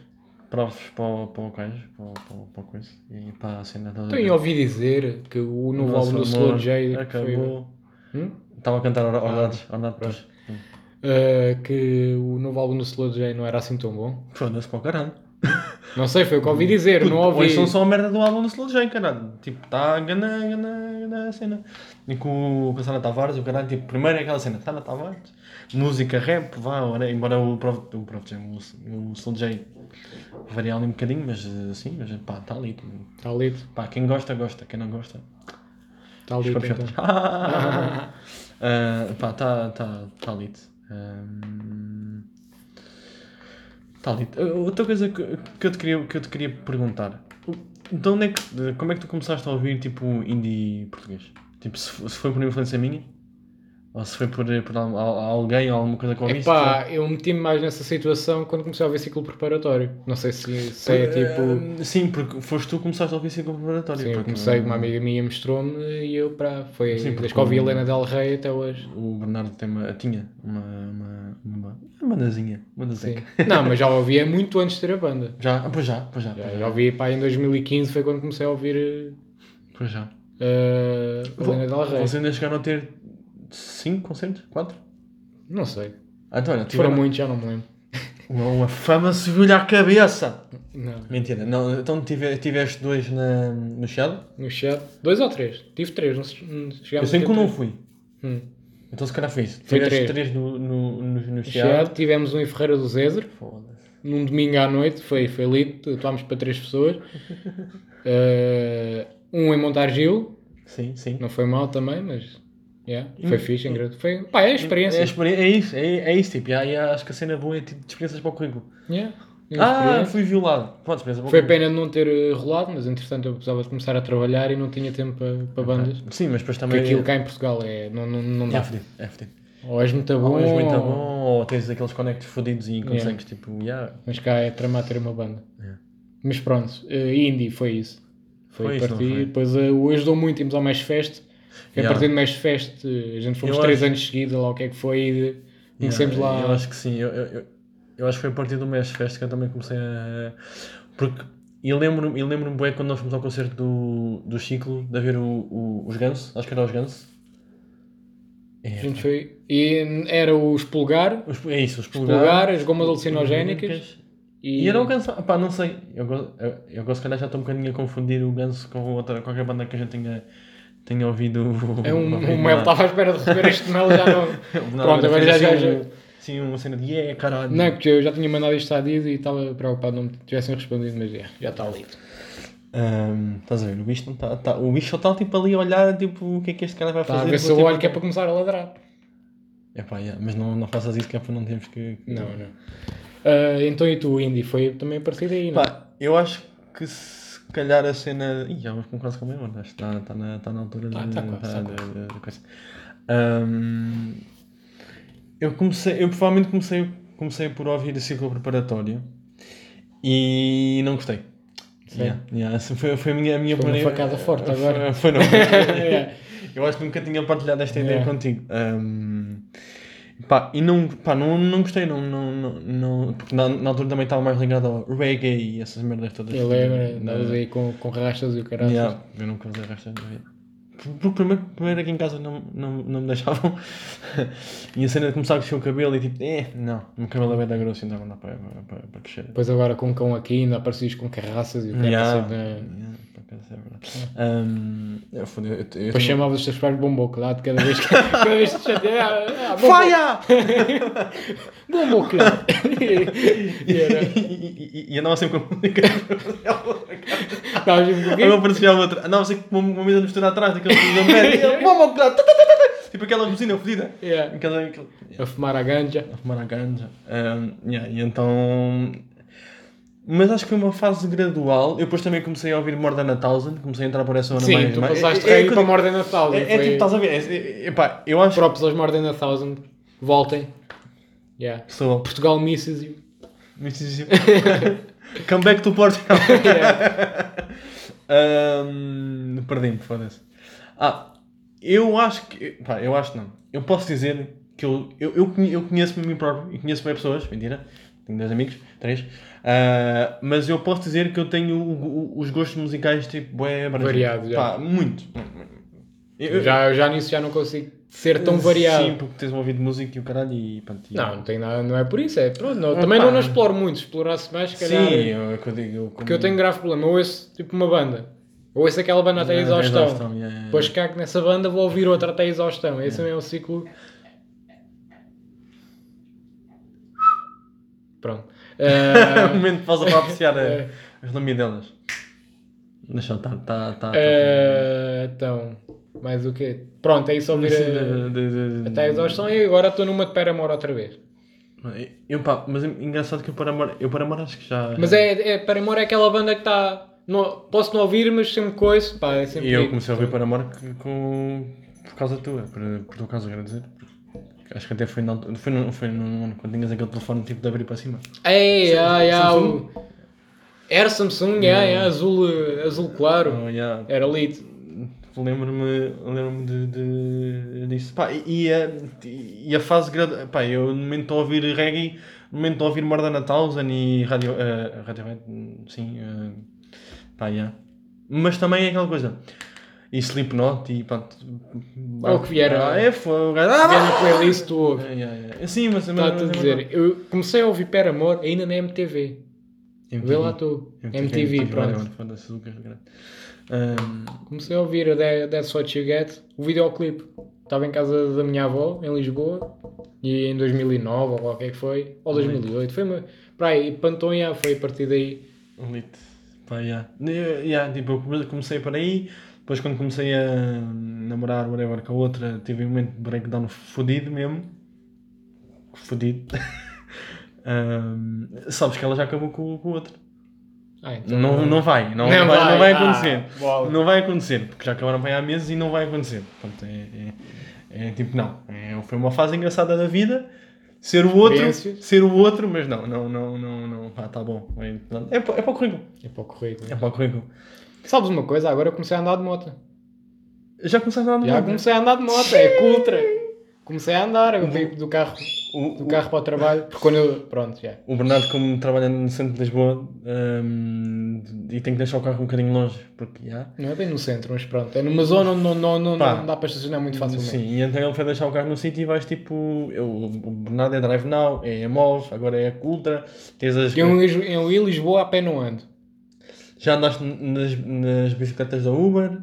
Profs para, o- para o gajo, para, o- para, para o coisa. E para a cena toda. Tenho ouvido dizer que o novo álbum do Slow J foi, Acabou. Hum? Estava a cantar or- Ah, ornatos. Uh, que o novo álbum do Slow J não era assim tão bom. Foda-se para o caralho. Não sei, foi o que ouvi dizer, não ouvi. Hoje são só a merda do álbum do Slow J, caralho. Tipo, está a gana, gana, gana cena. E com o Cassana Tavares, o caralho, tipo, primeiro é aquela cena, Cassana Tavares, música rap, vá, ora, embora o Prof, o Prof J, o, o Slow J varie ali um bocadinho, mas eh, sim, mas pá, está ali. Está lido, Pá, quem gosta, gosta, quem não gosta, está que Então. Ah, pá, está tá, tá lit. Está lit. Ah, Outra coisa que, que, eu te queria, que eu te queria perguntar. De onde é que, como é que tu começaste a ouvir tipo indie português? Tipo, se foi por influência minha? Ou se foi por, por al- al- alguém ou alguma coisa que ouviste? Epá, eu meti-me mais nessa situação quando comecei a ouvir ciclo preparatório. Não sei se, se é tipo. Ah, sim, porque foste tu que começaste a ouvir ciclo preparatório. Sim, eu comecei, uma amiga minha mostrou-me e eu para. Foi Sim, desde que ouvi Helena Del Rey até hoje. O Bernardo tem uma, tinha uma, uma, uma, uma bandazinha. Bandazinha. Não, mas já ouvia muito antes de ter a banda. Já, ah, pois já, pois já. Já, já ouvi pá, em 2015 foi quando comecei a ouvir Pois já. uh, a Helena Del Rey. Vocês ainda chegaram a ter 5 concertos? 4? Não sei. Ah, então olha, Foram muitos, já não me lembro. uma, fama subiu-lhe à cabeça. Não. Mentira, não, então tive, tiveste dois na, no Chiado? No chat. Dois ou três? Tive três, não, Eu sei que eu não fui. Hum. Então se calhar foi isso. Foi Tiveste três. três no, no, no, no Chiado. Tivemos um em Ferreira do Zezer, Foda-se. num domingo à noite, foi, foi lindo, atuámos para três pessoas. Uh, um em Montargil, Sim, sim. não foi mal também, mas yeah, foi fixe, engraçado. Foi, pá, é a experiência. É, a experi- é isso, é, é isso, tipo, e acho que a cena boa é tipo de experiências para o currículo. Yeah, é Ah, experiência. fui violado. Pronto, experiência para o Foi currículo. pena de não ter eh, rolado, mas entretanto eu precisava de começar a trabalhar e não tinha tempo para, para bandas. Sim, mas depois Porque também. aquilo cá em Portugal é, não, não, não É dá. fedido, é fedido. Ou és muito bom, Ou és muito bom, ou tens aqueles conectos fodidos e consegues, Yeah. tipo, yeah. mas cá é tramar ter uma banda. Yeah. Mas pronto, eh, indie foi isso. Foi, Foi isso, partir, foi? depois eh, o ajudou muito, íamos ao Mesh Fest. Foi Yeah. a partir do Mesh Fest, a gente fomos Eu três acho- anos seguidos, lá o que é que foi, e conhecemos Yeah, lá. Eu acho que sim, eu, eu, eu, eu acho que foi a partir do mês Fest que eu também comecei a. Porque eu lembro-me eu lembro bem quando nós fomos ao concerto do, do ciclo de haver o, o, os Ganso, acho que era os Ganso. A É, gente foi, e era o expulgar, os, é isso, os expulgar, as gomas alucinogénicas. E, E, era o Ganso, pá, não sei, eu, go- eu, eu gosto que já estou um bocadinho a confundir o Ganso com outra, qualquer banda que a gente tenha, tenha ouvido. É um, o Mel estava à espera de receber este Mel já não. Pronto, agora já- já- já- Sim, uma cena de yeah, caralho. Não, porque eu já tinha mandado isto à Dido e estava preocupado não me tivessem respondido, mas já, já está lido. Ahm, estás a ver? O bicho não está. Tá, o bicho só está tipo ali a olhar tipo, o que é que este cara vai Está fazer. a ver se eu tipo, olho que é para começar a ladrar. Epá, yeah, mas não, não faças isso que é para não termos que. Não, não. Ah, então e tu, Indy, foi também a partir daí, não? é? Pá, eu acho que se calhar a cena. Ih, já vamos com a meia hora. Acho que está, está, na, está na altura Tá, tá tá de- de coisa. Eu comecei. Eu provavelmente comecei, comecei por ouvir o ciclo preparatório e não gostei. Sim. Yeah, yeah, essa foi, foi a minha, a minha Foi uma primeira- facada forte Foi- agora. Foi, não. Yeah. Eu acho que nunca tinha partilhado esta ideia Yeah. contigo. Ahm, pá, e não, pá, não, não gostei, não, não, não, porque na, na altura também estava mais ligado ao reggae e essas merdas todas. Eu lembro, andavas aí com, com rastas e o caralho. Yeah, eu nunca usei rastas na vida. Porque primeiro, primeiro aqui em casa não, não, não me deixavam. e a cena de começar a crescer o cabelo e tipo, eh, não, o meu cabelo é bem da grosso, então não dá para, para, para crescer. Depois agora com um cão aqui, ainda aparecias com carraças e o cara Yeah, assim, né? yeah, é verdade. Eu, eu, eu, Depois chamavas os teus pais de de cada vez que, cada vez que te chateava. Ah, Faia! bomboco lá. e, era- e, e, e andava sempre com a música. Estavas sempre com o quê? Andava sempre com uma, uma mesa de mistura atrás daquele tipo aquela buzina fodida. Yeah. Aquela, aquela- A fumar a ganja. a fumar a ganja. Um, yeah, e então. Mas acho que foi uma fase gradual. Eu depois também comecei a ouvir More Than a Thousand, comecei a entrar por essa onda Sim, mais. tu mais- passaste é, é, é, para More Than a Thousand. é, é foi- tipo, estás a ver? É, é, epá, eu acho. Props aos More Than a Thousand. Voltem. Yeah. Sou. Portugal misses you. Come back to Portugal. Yeah. Ahm, Perdi-me, foda-se. Ah, eu acho que. Pá, eu acho não. Eu posso dizer que eu, eu, eu, eu conheço-me a mim próprio e conheço bem pessoas, mentira. Tenho dois amigos, três. Ah, mas eu posso dizer que eu tenho o- o- os gostos musicais tipo abrangentes. Variados, já. Pá, muito. Eu- Já, já nisso já não consigo ser tão variado. Sim, porque tens um ouvido de música e o caralho e pronto. e- Não, não tem nada, não é por isso. É, pronto, não, também Opa. não, não exploro muito. Se explorasse mais, se calhar. Sim, eu, é o que eu digo. Eu, Porque eu tenho grave problema. Ou ouço tipo uma banda. Ou ouço aquela banda até a exaustão. yeah, yeah, yeah. Depois cago nessa banda, vou ouvir outra até a exaustão. Esse também é o ciclo. Pronto. Ah, um momento de pausa para apreciar É. as lamidelas. Deixa eu estar, tá, tá, tá. ah, então, mais o quê? Pronto, é isso ouvir a- de- até a exaustão e agora estou numa de Paramore outra vez. Eu, pá, mas é engraçado que eu para amor, eu para amor acho que já. Mas é, é Paramore é aquela banda que está. Não, posso não ouvir, mas sempre coisa. Pá, é sempre E eu comecei a ouvir para amor que- com, por causa tua, por, por tua causa, quero dizer. Acho que até foi, na, foi, no, foi no, quando tinhas aquele telefone tipo de abrir para cima. Ei, ai, Samsung? o... Era Samsung, ai, ai, azul, azul claro. Oh, yeah. Era lead. Lembro-me lembro de, de, disso. Pá, e, a, e a fase gradu... Pá, eu no momento estou a ouvir reggae, no momento estou a ouvir Mordana Thousand e Radio, uh, Radiohead, sim. Uh, pá, yeah. Mas também é aquela coisa. E Slipknot e pronto. Ou que vier Ah, é, foi o gajo. Vier Ah, na playlist, tu ouves. yeah, yeah. Sim, mas... Está-te a dizer. Eu comecei a ouvir Paramore ainda na MTV. Vê lá tu. MTV, pronto. olha, Foda-se, o carro grande. Um, Comecei a ouvir a That- That's What You Get, o videoclipe. Estava em casa da minha avó, em Lisboa, e em 2009 ou qualquer que foi, ou 2008, foi uma... Para aí, Pantonha foi a partir daí. Pá, yeah. Yeah, tipo, eu come- comecei por aí, depois quando comecei a namorar, whatever, com a outra, tive um momento de breakdown fodido mesmo. Fodido. Ahm, sabes que ela já acabou com, com o outro. Ah, então- Não, não vai, não, Não vai, vai, não vai ah, acontecer. não vai acontecer, porque já acabaram bem há meses e não vai acontecer. Portanto, é, é- é tipo, não. É, foi uma fase engraçada da vida. Ser o outro, ser o outro, mas não, não, não, não, não. Ah, tá bom. É, é, para, o currículo. É para o currículo. É para o currículo. Sabes uma coisa? Agora eu comecei a andar de moto. Já começaste a andar Já comecei a andar de moto, é cultra. Comecei a andar, eu vim do carro, o, do carro para o trabalho, porque quando eu. Pronto, já. o Bernardo, como trabalha no centro de Lisboa hum, e tem que deixar o carro um bocadinho longe, porque já. Não é bem no centro, mas pronto. É numa zona onde não, não, não, Pá. não dá para estacionar muito facilmente. Sim, e então ele foi deixar o carro no sítio e vais tipo. Eu, o Bernardo é Drive Now, é MOV, agora é a Cultra. Tens as, Eu, eu em Lisboa a pé não ando. já andaste nas, nas bicicletas da Uber?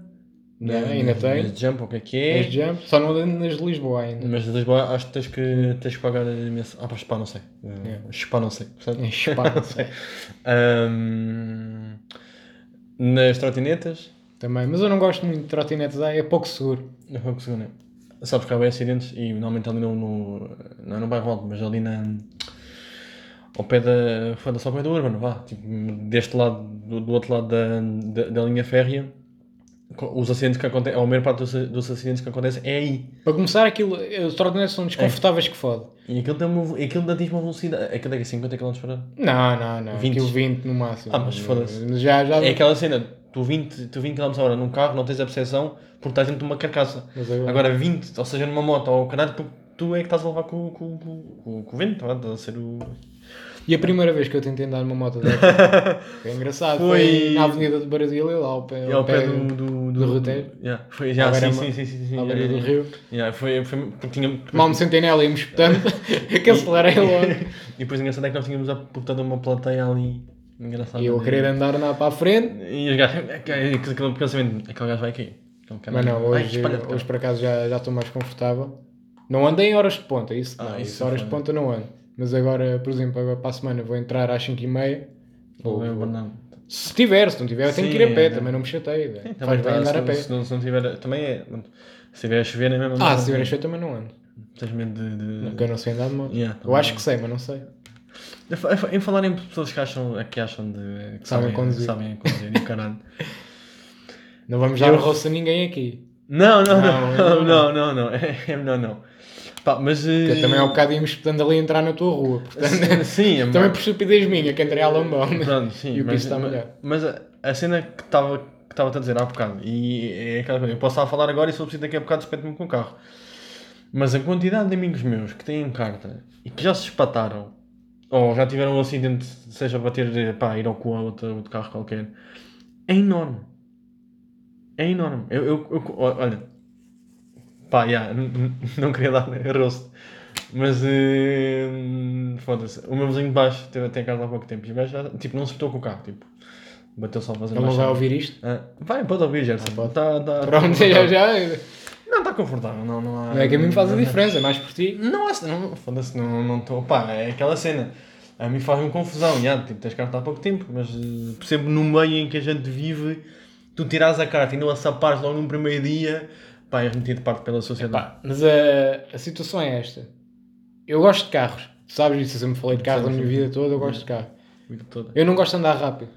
Não, nas- ainda tenho. Nas Jump, o que é que É. é? jump, só não nas de Lisboa ainda. Mas de Lisboa acho que tens que, tens que pagar imenso. Ah, para Spa não sei. Yeah. Spa não sei. percebes? É Spa, não sei. Ahm, nas trotinetas, Também, mas eu não gosto muito de trotinetes, ah, é pouco seguro. não foi o que segundo. Sabes que há bem acidentes e normalmente ali no, no, não é no bairro alto, mas ali na. ao pé da. foda-se ao pé do Urban, vá. Tipo, deste lado, do, do outro lado da, da, da linha férrea, os acidentes que acontecem, a maior parte dos, dos acidentes que acontecem é aí. Para começar, aquilo, os trotinetes são desconfortáveis que fode. E aquilo tem uma, aquilo dá uma velocidade. Aquilo é que é 50 km por hora. Não, não, não. 20. Aquilo 20 no máximo. Ah, mas foda-se. Já, já. É aquela cena, tu 20, tu 20 km h num carro, não tens a percepção porque estás dentro de uma carcaça. Mas agora- Agora 20, ou seja, numa moto ou caralho, tu, tu é que estás a levar com, com, com, com, com o vento, tá? estás a ser o. E a primeira vez que eu tentei andar numa moto dessa, foi engraçado. Foi... Foi- na Avenida de Brasília, lá ao pé, É ao pé do. do, do roteiro. Yeah, foi, já, À sim, sim, sim, sim, sim. à beira yeah, do rio. Yeah, foi, foi, porque tinha, Mal me sentei nela e íamos espetando, que acelerei logo. E depois o engraçado é que nós tínhamos a puta de uma plateia ali. Engraçado. E eu a querer andar na, para a frente, E os gajos, aquele aquele pensamento, aquele gajo vai cair. Mas não, hoje, hoje por acaso já, já estou mais confortável. Não andei em horas de ponta, isso Ah, não, isso isso horas de ponta não ando. Mas agora, por exemplo, agora para a semana vou entrar às 5h30. Vou Vou, ver o vou, Bernardo. Se tiver, se não tiver, eu tenho que ir a pé, também não me chateio. Sim, Faz bem tá, andar se, a pé. Se não, se não tiver, também é. Se tiver a chover, é mesmo. Ah, se tiver a chover também não ando. Tens medo de. de... Porque eu não sei andar de moto. Yeah, eu acho que sei, mas não sei. Em fa- Em falar em pessoas que acham, que acham de. que Sabem conduzir. Sabem conduzir e o caralho. Não vamos dar Eu- roça a ninguém aqui. Não, não, Não, não, não, não, não, não, é é melhor não. Pá, mas. Também há um bocado íamos portanto ali entrar na tua rua. Portanto, Sim, é também por estupidez minha, que entrei a lambão. Pronto, sim, E o mas, piso está mas, molhado. mas a, a cena que estava que estava a dizer há bocado, e é aquela coisa, eu posso estar a falar agora e se eu preciso daqui a bocado despeito-me com o carro. Mas a quantidade de amigos meus que têm carta e que já se espataram, ou já tiveram um acidente, seja bater, pá, ir ao cu a outro, outro carro qualquer, é enorme. É enorme. Eu, eu, eu- olha, pá, n- não queria dar rosto. Mas eh, foda-se, o meu vizinho de baixo teve até casa há pouco tempo e o gajo já, tipo, não se com o carro, tipo, bateu só a fazer Ele não vai ouvir isto? Ah, vai, pode ouvir, Gerson. Ah, pode. Tá, tá, Pronto, tá já, já. Não, está confortável, não, não há. Não é que a mim faz a diferença, é mais por ti. Não, há- não foda-se, não não estou. Pá, é aquela cena. A mim faz-me confusão, já, tipo, tens carta há pouco tempo, mas eh, percebo no meio em que a gente vive, tu tiras a carta e não a sapares logo no primeiro dia, pá, és metido de parte pela sociedade. Pá, mas a, a situação é esta. Eu gosto de carros. Tu sabes isso, eu sempre falei de carros a Sim, minha vida toda, eu gosto de carro. Vida toda. Eu não gosto de andar rápido.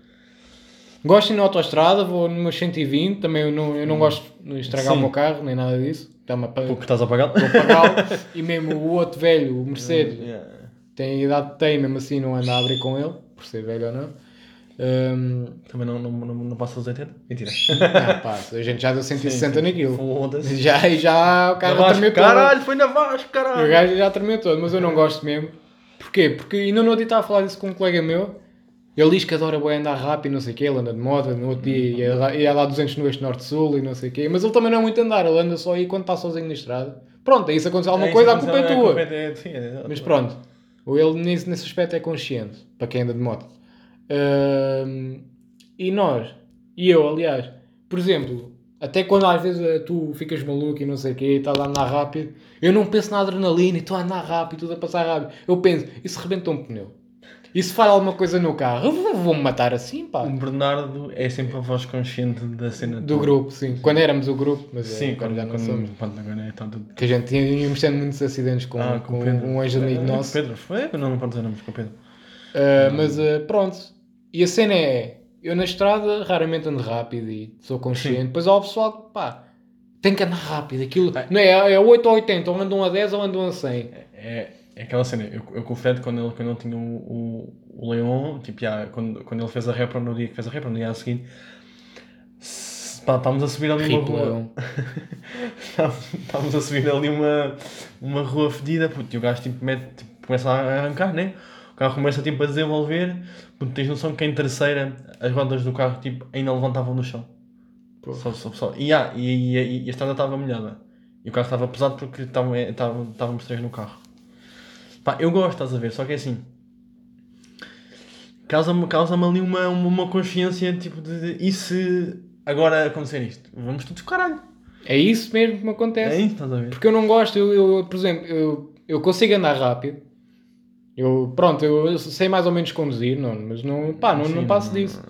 Gosto de ir na autostrada, vou numa 120, também eu não, eu não gosto de estragar Sim. o meu carro, nem nada disso. Dá-me a pa- Porque estás a pagar? vou pagá-lo. e mesmo o outro velho, o Mercedes, Yeah. tem a idade que tem, mesmo assim não anda a abrir com ele, por ser velho ou não. Hum, Também não, não, não, não passa os 80? Mentira. ah, pá, a gente já deu 160 naquilo. Foda-se. Já, e já o carro Vasco, tremeu todo. caralho, foi na Vasco, O caralho. gajo já tremeu todo, mas eu não gosto mesmo. Porquê? Porque ainda no outro dia estava a falar disso com um colega meu. Ele diz que adora bem andar rápido, não sei o quê, ele anda de moto, no outro dia ia lá, ia lá 200 no eixo norte-sul e não sei o quê. Mas ele também não é muito andar, ele anda só aí quando está sozinho na estrada. Pronto, aí se acontecer alguma É, coisa, a culpa é a tua. é- sim, é- Mas pronto, ele nesse, nesse aspecto é consciente, para quem anda de moto. Ahm, e nós, e eu aliás, por exemplo, até quando às vezes eh, tu ficas maluco e não sei o quê, e estás a andar rápido, eu não penso na adrenalina e estou a andar rápido, tudo a passar rápido. Eu penso, e se rebenta um pneu? E se falha alguma coisa no carro? Vou-me matar assim, pá. O Bernardo é sempre a voz consciente da cena Do toda. grupo, sim. Quando éramos o grupo, mas Sim, é, quando, já não quando, somos. quando agora está tudo. Que a gente tinha- íamos tendo muitos acidentes com, Ah, com, Pedro. um ex-amigo É, nosso. Pedro, foi? Não, não dizer nomes com o Pedro. Uh, mas uh, pronto. E a cena é: eu na estrada raramente ando rápido e sou consciente. Depois há o pessoal que pá, tem que andar rápido. Aquilo não é, é 8 ou 80, ou andam a 10 ou andam a 100. É, é aquela cena, eu, eu com o Fred, quando ele, quando ele tinha o, o, o Leon, tipo, já, quando, quando ele fez a repra no dia que fez a repra, no dia a seguir, se- pá, estávamos a subir ali uma Rico, rua. Leão. Estávamos a subir ali uma, uma rua fedida, puto, e o gajo tipo, mete, tipo, começa a arrancar, né? O carro começa tipo, a desenvolver, puto, tens noção que em terceira as rodas do carro tipo, ainda levantavam no chão. Só, só, só. E, ah, e, e, e a estrada estava molhada. E o carro estava pesado porque estavam- estavam- estávamos três no carro. Pá, eu gosto, estás a ver, só que é assim. Causa-me causa ali uma, uma, uma consciência tipo de, de. E se agora acontecer isto? Vamos todos caralho. É isso mesmo que me É acontece. isso, estás a ver? Porque eu não gosto, eu, eu, por exemplo, eu, eu consigo andar rápido. Eu, pronto, eu, sei mais ou menos conduzir, não, mas não, pá, não, não Sim, passo disso.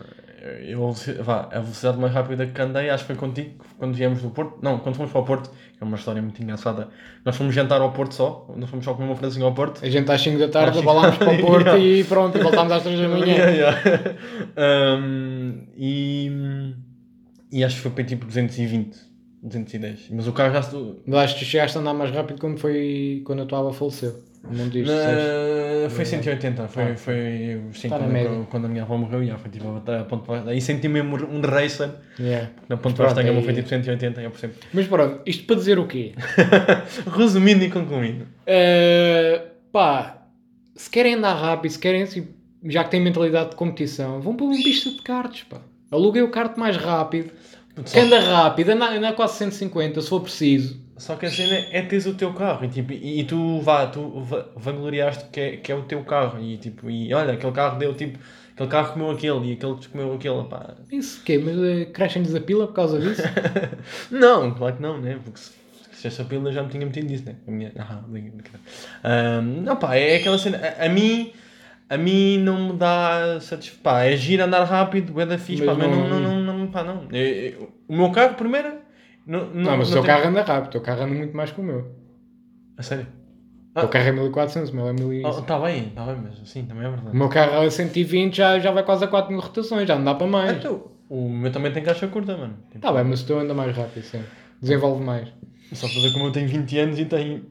Eu, vá, a velocidade mais rápida que andei, acho que foi contigo, quando viemos do Porto. Não, quando fomos para o Porto, que é uma história muito engraçada. Nós fomos jantar ao Porto só, nós fomos só comer uma franzinha ao Porto. A gente às 5 da tarde abalámos para o Porto manhã. e pronto, e voltámos às 3 da manhã. Yeah, yeah. Um, e, e acho que foi para tipo 220, 210. Mas o carro já acho que chegaste a andar mais rápido quando foi quando a tua avó faleceu. Não diz? Na- foi 180, foi, Ah. foi sim, Tá quando, quando a minha avó morreu, já, foi tipo a ponto. Aí senti mesmo um racer, Yeah. na ponto da gama aí- foi tipo 180, eu percebo. Mas pronto, isto para dizer o quê? Resumindo e concluindo. Uh, pá, se querem andar rápido, se querem, assim, já que têm mentalidade de competição, vão para uma pista de karts, pá. Aluguei o kart mais rápido, anda rápido, anda, anda quase 150, se for preciso. Só que a cena é teres o teu carro e, tipo, e, e tu vá, tu va- vangloriaste que é, que é o teu carro e tipo, e olha, aquele carro deu tipo, aquele carro comeu aquele e aquele comeu aquele, pá. Isso o quê? Mas uh, crescem-lhes a pila por causa disso? Não, claro que não, né? Porque se, se essa pílula já me tinha metido nisso, né? A minha... Ah. Ahm, não, pá, é aquela cena. A, a mim, A mim não me dá satisfação. É giro andar rápido, é da fixe, Mas pá, mas não, não- não, não, não, pá, não. É- é- o meu carro, primeiro, não, não, Não, mas o teu carro anda rápido, o teu carro anda muito mais que o meu. A sério? O teu carro é 1400, o meu é 1000. Oh, tá bem, tá bem, mas sim, também é O verdade. meu carro a 120 já, já vai quase a 4000 rotações, já não dá para mais. Então, o meu também tem caixa curta, mano. Tipo, Tá bem, mas o teu anda mais rápido, sim. Desenvolve mais. Só ver como eu tenho 20 anos e tenho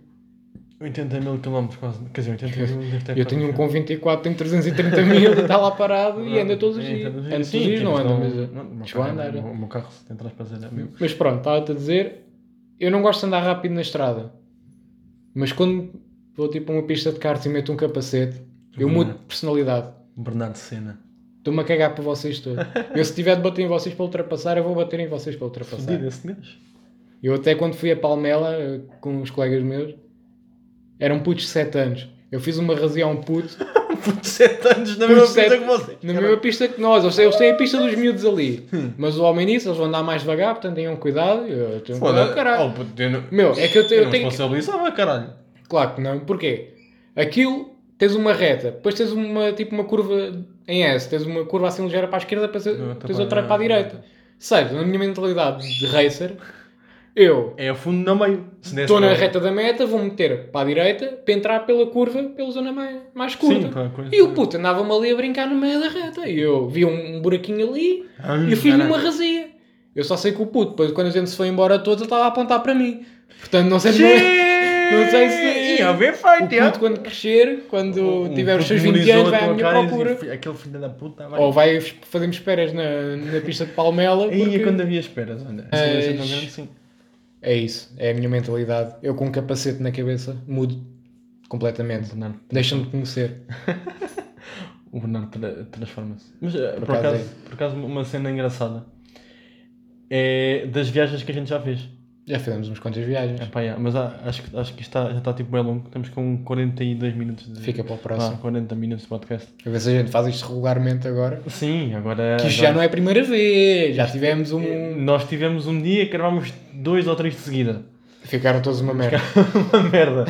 80 mil quilómetros quase. Quer dizer, 80 mil Eu tenho um com 24, tenho 330 mil, está lá parado e anda todos os É, dias. Anda todos os dias, não anda, mas não, o meu chegou a carro- andar. O meu carro, se tem é meu. Mas pronto, estava-te a dizer, eu não gosto de andar rápido na estrada. Mas quando vou tipo a uma pista de kart e meto um capacete, eu Uhum. mudo de personalidade. Bernardo Senna. Estou-me a cagar para vocês todos. Eu se tiver de bater em vocês para ultrapassar, eu vou bater em vocês para ultrapassar. Fodido esse gajo. Eu até quando fui a Palmela eh, com os colegas meus, eram putos de 7 anos. Eu fiz uma razia a um puto Puto, 7 anos na mesma pista que vocês. na mesma pista que nós. Eles têm, eles têm a pista dos miúdos ali. Hum. Mas o homem nisso, eles vão andar mais devagar, portanto tenham cuidado. Eu tenho cuidado, caralho. Oh, puto, eu não- Meu, é que eu, te- eu eu tenho. responsabilizava, caralho. Claro que não. Porquê? Aquilo, tens uma reta, depois tens uma, tipo uma curva em S, tens uma curva assim ligeira para a esquerda, depois tá tens outra para a direita. Seja, na minha mentalidade de racer, eu É a fundo na meio. Estou na reta da meta, vou meter para a direita para entrar pela curva, pela zona mais, mais curta. Sim, pá, E o puto andava-me ali a brincar no meio da reta. E eu vi um, um buraquinho ali Ah, e eu fiz-lhe uma razia. Eu só sei que o puto, depois quando a gente se foi embora todos, ele estava a apontar para mim. Portanto, não sei se. Não sei se. Ia O feito, é. puto, quando crescer, quando tiver os seus 20 memorizou anos, vai à minha e procura. dizia, Aquele filho da puta vai. Ou vai fazermos esperas na, na pista de Palmela. Aí porque- é quando havia esperas, é tão grande, sim. É isso, é a minha mentalidade. Eu com um capacete na cabeça mudo completamente. Bernardo, Deixa-me conhecer. O Bernardo tra- transforma-se. Mas eh, por, acaso acaso, por acaso, uma cena engraçada é das viagens que a gente já fez. Já fizemos umas quantas viagens. Epá, yeah, mas há- acho, que- acho que isto está, já está tipo bem longo. Estamos com 42 minutos de. Fica para o Ah, próximo. 40 minutos de podcast. A ver se a gente faz isto regularmente agora. Sim, agora. Que isto agora- já não é a primeira vez. Já tivemos um. Nós tivemos um dia que gravámos dois ou três de seguida. Ficaram todos uma merda. uma merda.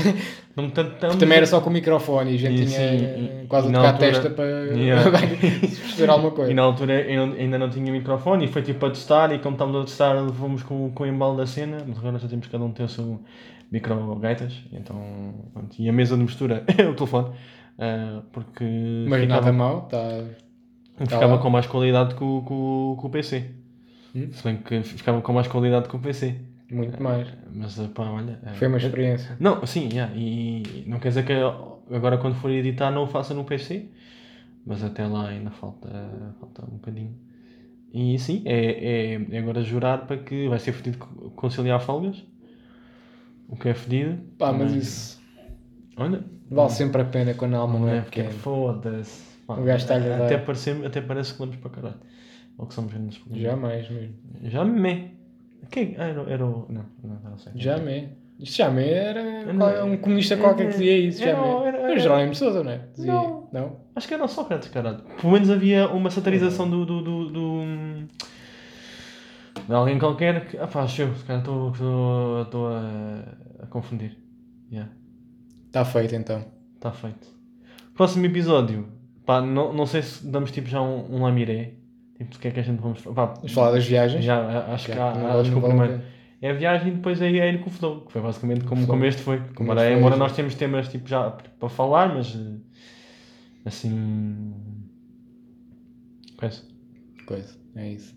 Não tanto tão. Também era só com o microfone e a gente E tinha sim, eh, e- quase e a tocar a altura- testa para Yeah. perceber alguma E coisa. na altura ainda não tinha microfone e foi tipo a testar e como estávamos a testar fomos com, com o embalo da cena, mas agora já temos cada um ter o seu micro gaitas, então pronto. e a mesa de mistura é o telefone, ah, porque Mas ficava, nada mal, tá... ficava lá. com mais qualidade que o, que o, que o PC. Hum? Se bem que ficava com mais qualidade que o PC. Muito mais. Mas ah, pá, olha. ah, Foi uma experiência. Não, sim, yeah, e não quer dizer que agora quando for editar não o faça no PC, mas até lá ainda falta, falta um bocadinho. E sim, é, é, é agora jurar para que vai ser fedido co- conciliar folgas, o que é fedido. Pá, mas isso Olha, vale sempre a pena quando a alma não é porque pequena. foda-se. O gajo está-lhe a até, parece, até parece que lemos para caralho. Ou que somos grandes. Jamais mesmo. Já me. Quem? Ah, era, o- era o. Não, não, não sei. Jamais. Isto jamais era Não, um comunista qualquer que dizia isso. era- Jamais. era- Era era- Jerónimo de Sousa, não é? Dizia. Não. Não? Acho que era o Sócrates, caralho. Pelo menos havia uma satirização do. do, do, do- de alguém qualquer que. Ah pá, eu, se calhar estou a, a confundir. Yeah, Está feito então. está feito. Próximo episódio. Pá, não, não sei se damos tipo já um, um lamiré. Tipo, do que é que a gente vamos. Pá, Vamos falar das viagens. já, acho que, há- não acho que o primeiro. É a viagem e depois é, é ir com o flow, que foi basicamente como, como este foi. Como embora foi, nós temos temas tipo, já para falar, mas assim. Coisa. Coisa. É isso.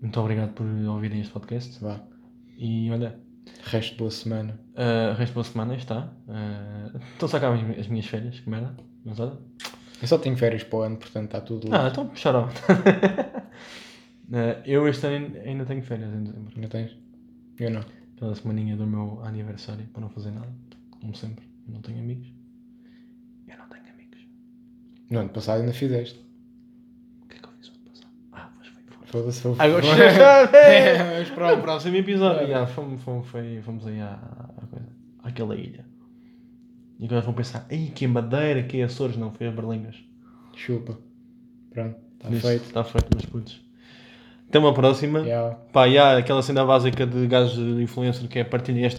Muito obrigado por ouvirem este podcast. Vá. E olha, Resto de boa semana. uh, resto boa semana, aí está. Uh, Estão a sacar as, as minhas férias, que merda. Mas olha. Eu só tenho férias para o ano, portanto está tudo. Ah, então puxar uh, Eu este ano ainda tenho férias em dezembro. Não tens? Eu não. Pela semaninha do meu aniversário, para não fazer nada. Como sempre. Eu não tenho amigos. Eu não tenho amigos. No ano passado ainda fizeste. O que é que eu fiz o ano passado? Ah, pois foi. foi. Foda-se, foi. Agora É, mas Para o próximo episódio. Já, fomos, fomos, foi, fomos aí à, à coisa, àquela ilha. E agora vão pensar, ei, que madeira, que Açores, não, foi as Berlingas. Chupa. Pronto. Está feito. Está feito, meus putos. Até uma próxima. Yeah. Pá, e há aquela cena básica de gajo de influencer que é partilhem este